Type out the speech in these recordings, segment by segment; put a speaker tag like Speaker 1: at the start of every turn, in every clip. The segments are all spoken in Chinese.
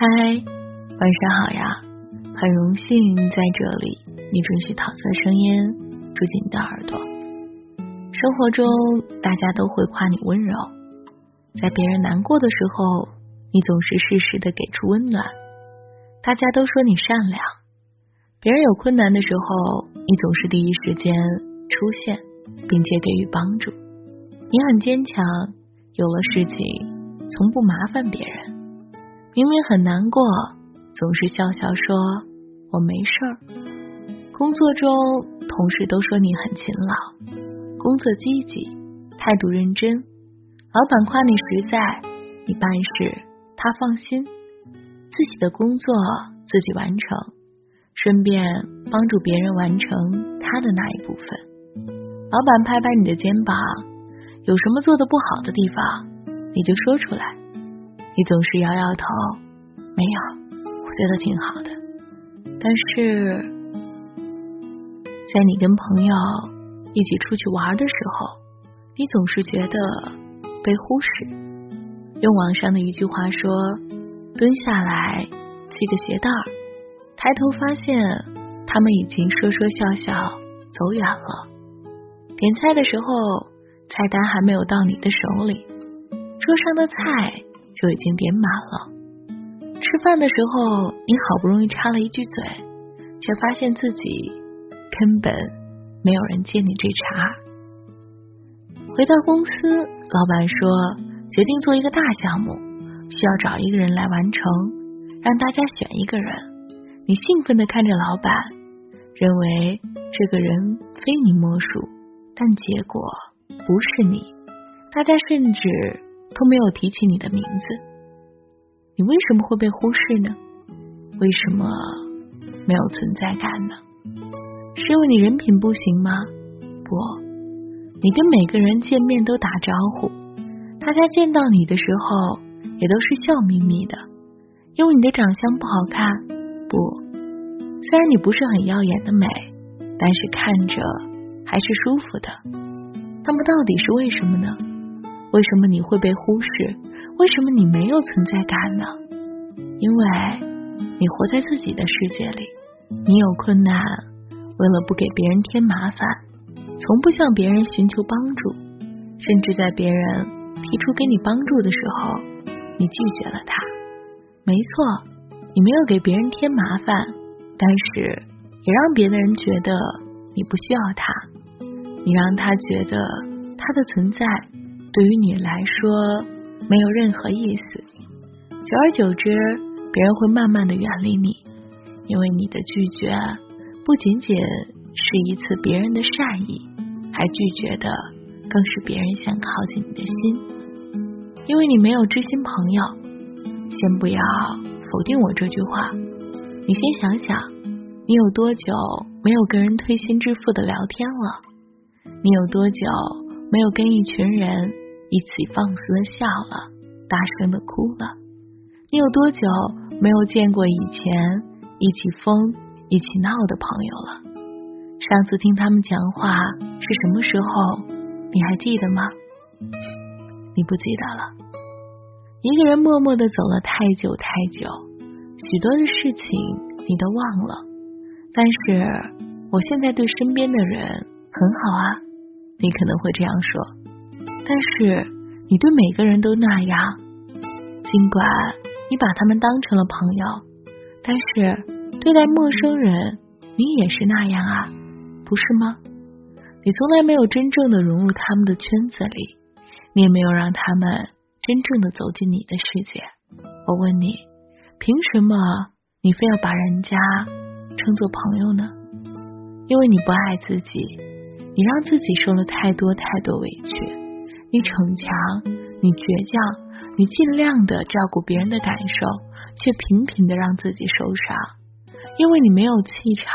Speaker 1: 嗨，晚上好呀！很荣幸在这里，你准许桃色声音住进你的耳朵。生活中，大家都会夸你温柔，在别人难过的时候，你总是适时的给出温暖。大家都说你善良，别人有困难的时候，你总是第一时间出现，并且给予帮助。你很坚强，有了事情从不麻烦别人。明明很难过，总是笑笑说“我没事儿”。工作中，同事都说你很勤劳，工作积极，态度认真。老板夸你实在，你办事他放心。自己的工作自己完成，顺便帮助别人完成他的那一部分。老板拍拍你的肩膀，有什么做的不好的地方，你就说出来。你总是摇摇头，没有，我觉得挺好的。但是，在你跟朋友一起出去玩的时候，你总是觉得被忽视。用网上的一句话说：“蹲下来系个鞋带儿，抬头发现他们已经说说笑笑走远了。”点菜的时候，菜单还没有到你的手里，桌上的菜。就已经点满了。吃饭的时候，你好不容易插了一句嘴，却发现自己根本没有人接你这茬。回到公司，老板说决定做一个大项目，需要找一个人来完成，让大家选一个人。你兴奋的看着老板，认为这个人非你莫属，但结果不是你。大家甚至。都没有提起你的名字，你为什么会被忽视呢？为什么没有存在感呢？是因为你人品不行吗？不，你跟每个人见面都打招呼，大家见到你的时候也都是笑眯眯的，因为你的长相不好看。不，虽然你不是很耀眼的美，但是看着还是舒服的。那么到底是为什么呢？为什么你会被忽视？为什么你没有存在感呢？因为你活在自己的世界里，你有困难，为了不给别人添麻烦，从不向别人寻求帮助，甚至在别人提出给你帮助的时候，你拒绝了他。没错，你没有给别人添麻烦，但是也让别的人觉得你不需要他，你让他觉得他的存在。对于你来说没有任何意思，久而久之，别人会慢慢的远离你，因为你的拒绝不仅仅是一次别人的善意，还拒绝的更是别人想靠近你的心，因为你没有知心朋友。先不要否定我这句话，你先想想，你有多久没有跟人推心置腹的聊天了？你有多久没有跟一群人？一起放肆的笑了，大声的哭了。你有多久没有见过以前一起疯、一起闹的朋友了？上次听他们讲话是什么时候？你还记得吗？你不记得了。一个人默默的走了太久太久，许多的事情你都忘了。但是我现在对身边的人很好啊，你可能会这样说。但是你对每个人都那样，尽管你把他们当成了朋友，但是对待陌生人你也是那样啊，不是吗？你从来没有真正的融入他们的圈子里，你也没有让他们真正的走进你的世界。我问你，凭什么你非要把人家称作朋友呢？因为你不爱自己，你让自己受了太多太多委屈。你逞强，你倔强，你尽量的照顾别人的感受，却频频的让自己受伤。因为你没有气场，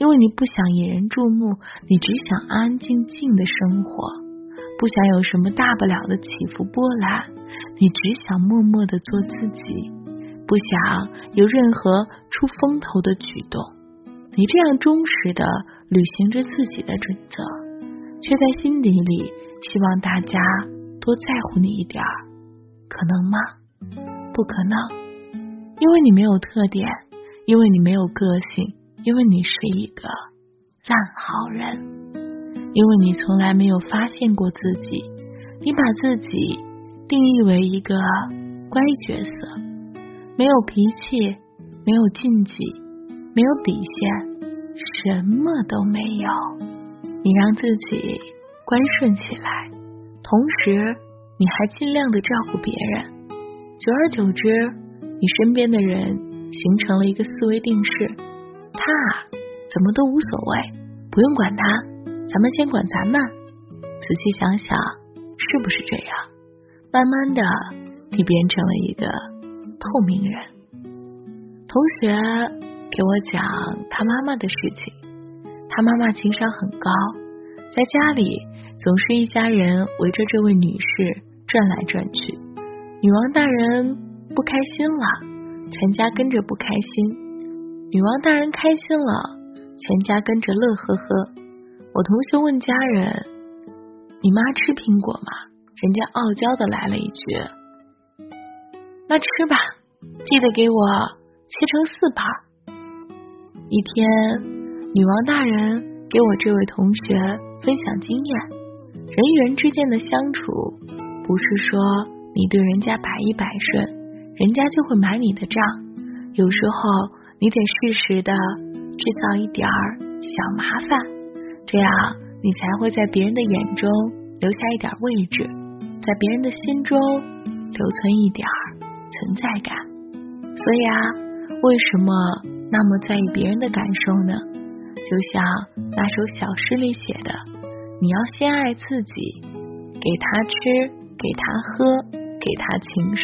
Speaker 1: 因为你不想引人注目，你只想安安静静的生活，不想有什么大不了的起伏波澜，你只想默默的做自己，不想有任何出风头的举动。你这样忠实的履行着自己的准则，却在心底里。希望大家多在乎你一点儿，可能吗？不可能。因为你没有特点，因为你没有个性，因为你是一个烂好人，因为你从来没有发现过自己，你把自己定义为一个乖角色，没有脾气，没有禁忌，没有底线，什么都没有。你让自己乖顺起来，同时你还尽量的照顾别人，久而久之。你身边的人形成了一个思维定式，他怎么都无所谓，不用管他，咱们先管咱们。仔细想想，是不是这样？慢慢的，你变成了一个透明人。同学给我讲他妈妈的事情，他妈妈情商很高，在家里总是一家人围着这位女士转来转去，女王大人。不开心了，全家跟着不开心。女王大人开心了，全家跟着乐呵呵。我同学问家人：“你妈吃苹果吗？”人家傲娇的来了一句：“那吃吧，记得给我切成四瓣。”一天，女王大人给我这位同学分享经验：人与人之间的相处，不是说你对人家百依百顺。人家就会买你的账，有时候你得适时的制造一点儿小麻烦，这样你才会在别人的眼中留下一点位置，在别人的心中留存一点儿存在感。所以啊，为什么那么在意别人的感受呢？就像那首小诗里写的：“你要先爱自己，给他吃，给他喝，给他情书。”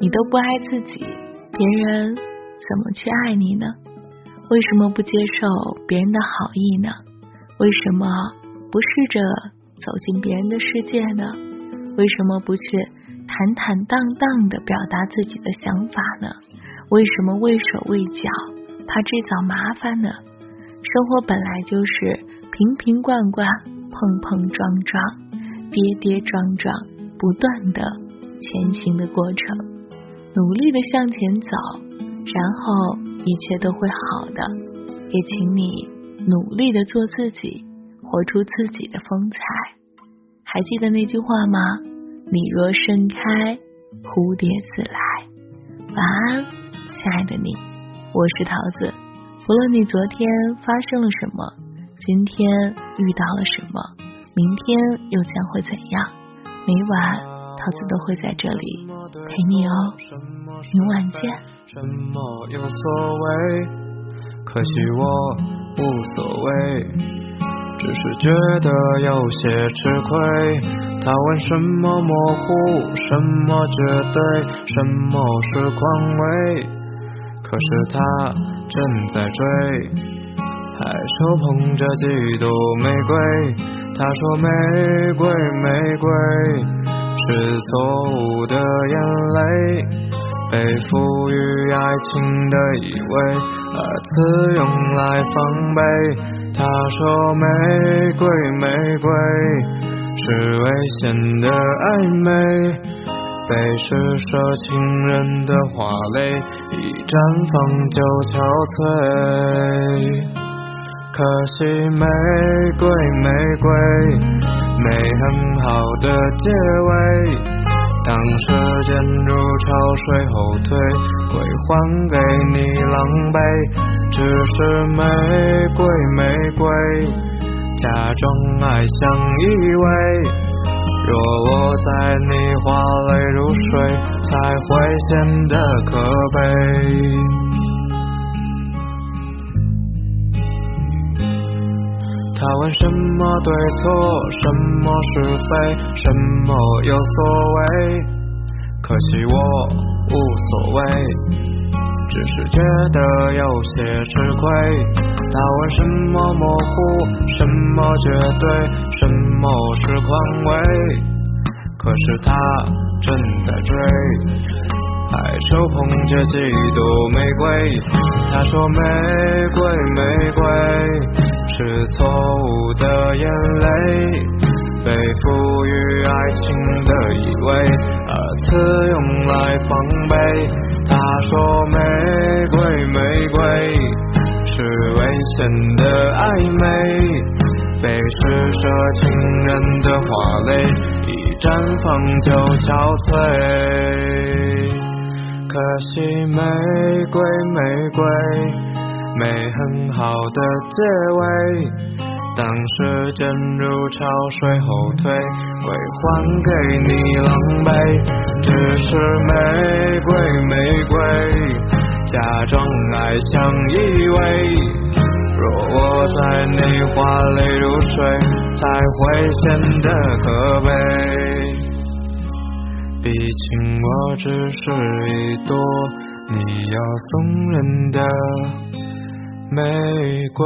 Speaker 1: 你都不爱自己，别人怎么去爱你呢？为什么不接受别人的好意呢？为什么不试着走进别人的世界呢？为什么不去坦坦荡荡的表达自己的想法呢？为什么畏手畏脚，怕制造麻烦呢？生活本来就是瓶瓶罐罐、碰碰撞撞、跌跌撞撞、不断的前行的过程。努力的向前走，然后一切都会好的。也请你努力的做自己，活出自己的风采。还记得那句话吗？你若盛开，蝴蝶自来。晚安，亲爱的你，我是桃子。不论你昨天发生了什么，今天遇到了什么，明天又将会怎样？每晚。桃子都会在这里陪你哦，明晚见。什么有所谓？可惜我无所谓，只是觉得有些吃亏。他问什么模糊，什么绝对，什么是宽慰？可是他正在追，还手捧着几朵玫瑰。他说玫瑰，玫瑰。是错误的眼泪，被赋予爱情的以为，而此用来防备。他说玫瑰玫瑰是危险的暧昧，被施舍情人的花蕾一绽放就憔悴。可惜玫瑰玫瑰没很好的结尾，当时间如潮水后退，归还给你狼狈。只是玫瑰玫瑰假装爱相依偎，若我在你花泪如水，才会显得可悲。他问什么对错，什么是非，什么有所谓？可惜我无所谓，只是觉得有些吃亏。他问什么模糊，什么绝对，什么是宽慰？可是他正在追，还手捧着几朵玫瑰。他说玫瑰，玫瑰。是错误的眼泪，被赋予爱情的意味，二次用来防备。
Speaker 2: 他说玫瑰玫瑰是危险的暧昧，被施舍情人的花蕾一绽放就憔悴。可惜玫瑰玫瑰没很好的结尾，当时间如潮水后退，会还给你狼狈。只是玫瑰玫瑰假装爱像依偎，若我在你花泪如水，才会显得可悲。毕竟我只是一朵你要送人的玫瑰。